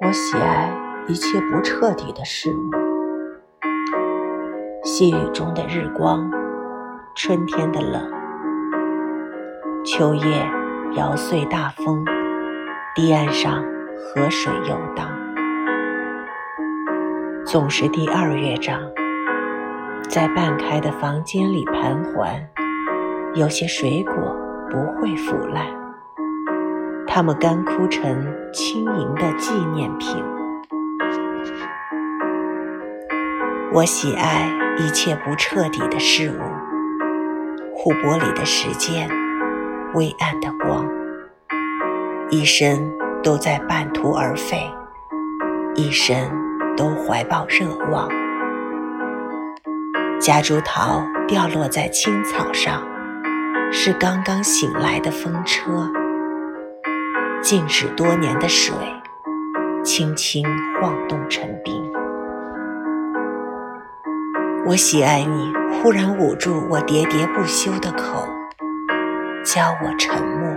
我喜爱一切不彻底的事物：细雨中的日光，春天的冷，秋夜摇碎大风，堤岸上河水游荡。总是第二乐章，在半开的房间里盘桓。有些水果不会腐烂，它们干枯成轻盈的纪念品。我喜爱一切不彻底的事物：湖泊里的时间，微暗的光，一生都在半途而废，一生都怀抱热望。夹竹桃掉落在青草上。是刚刚醒来的风车，静止多年的水，轻轻晃动成冰。我喜爱你忽然捂住我喋喋不休的口，教我沉默。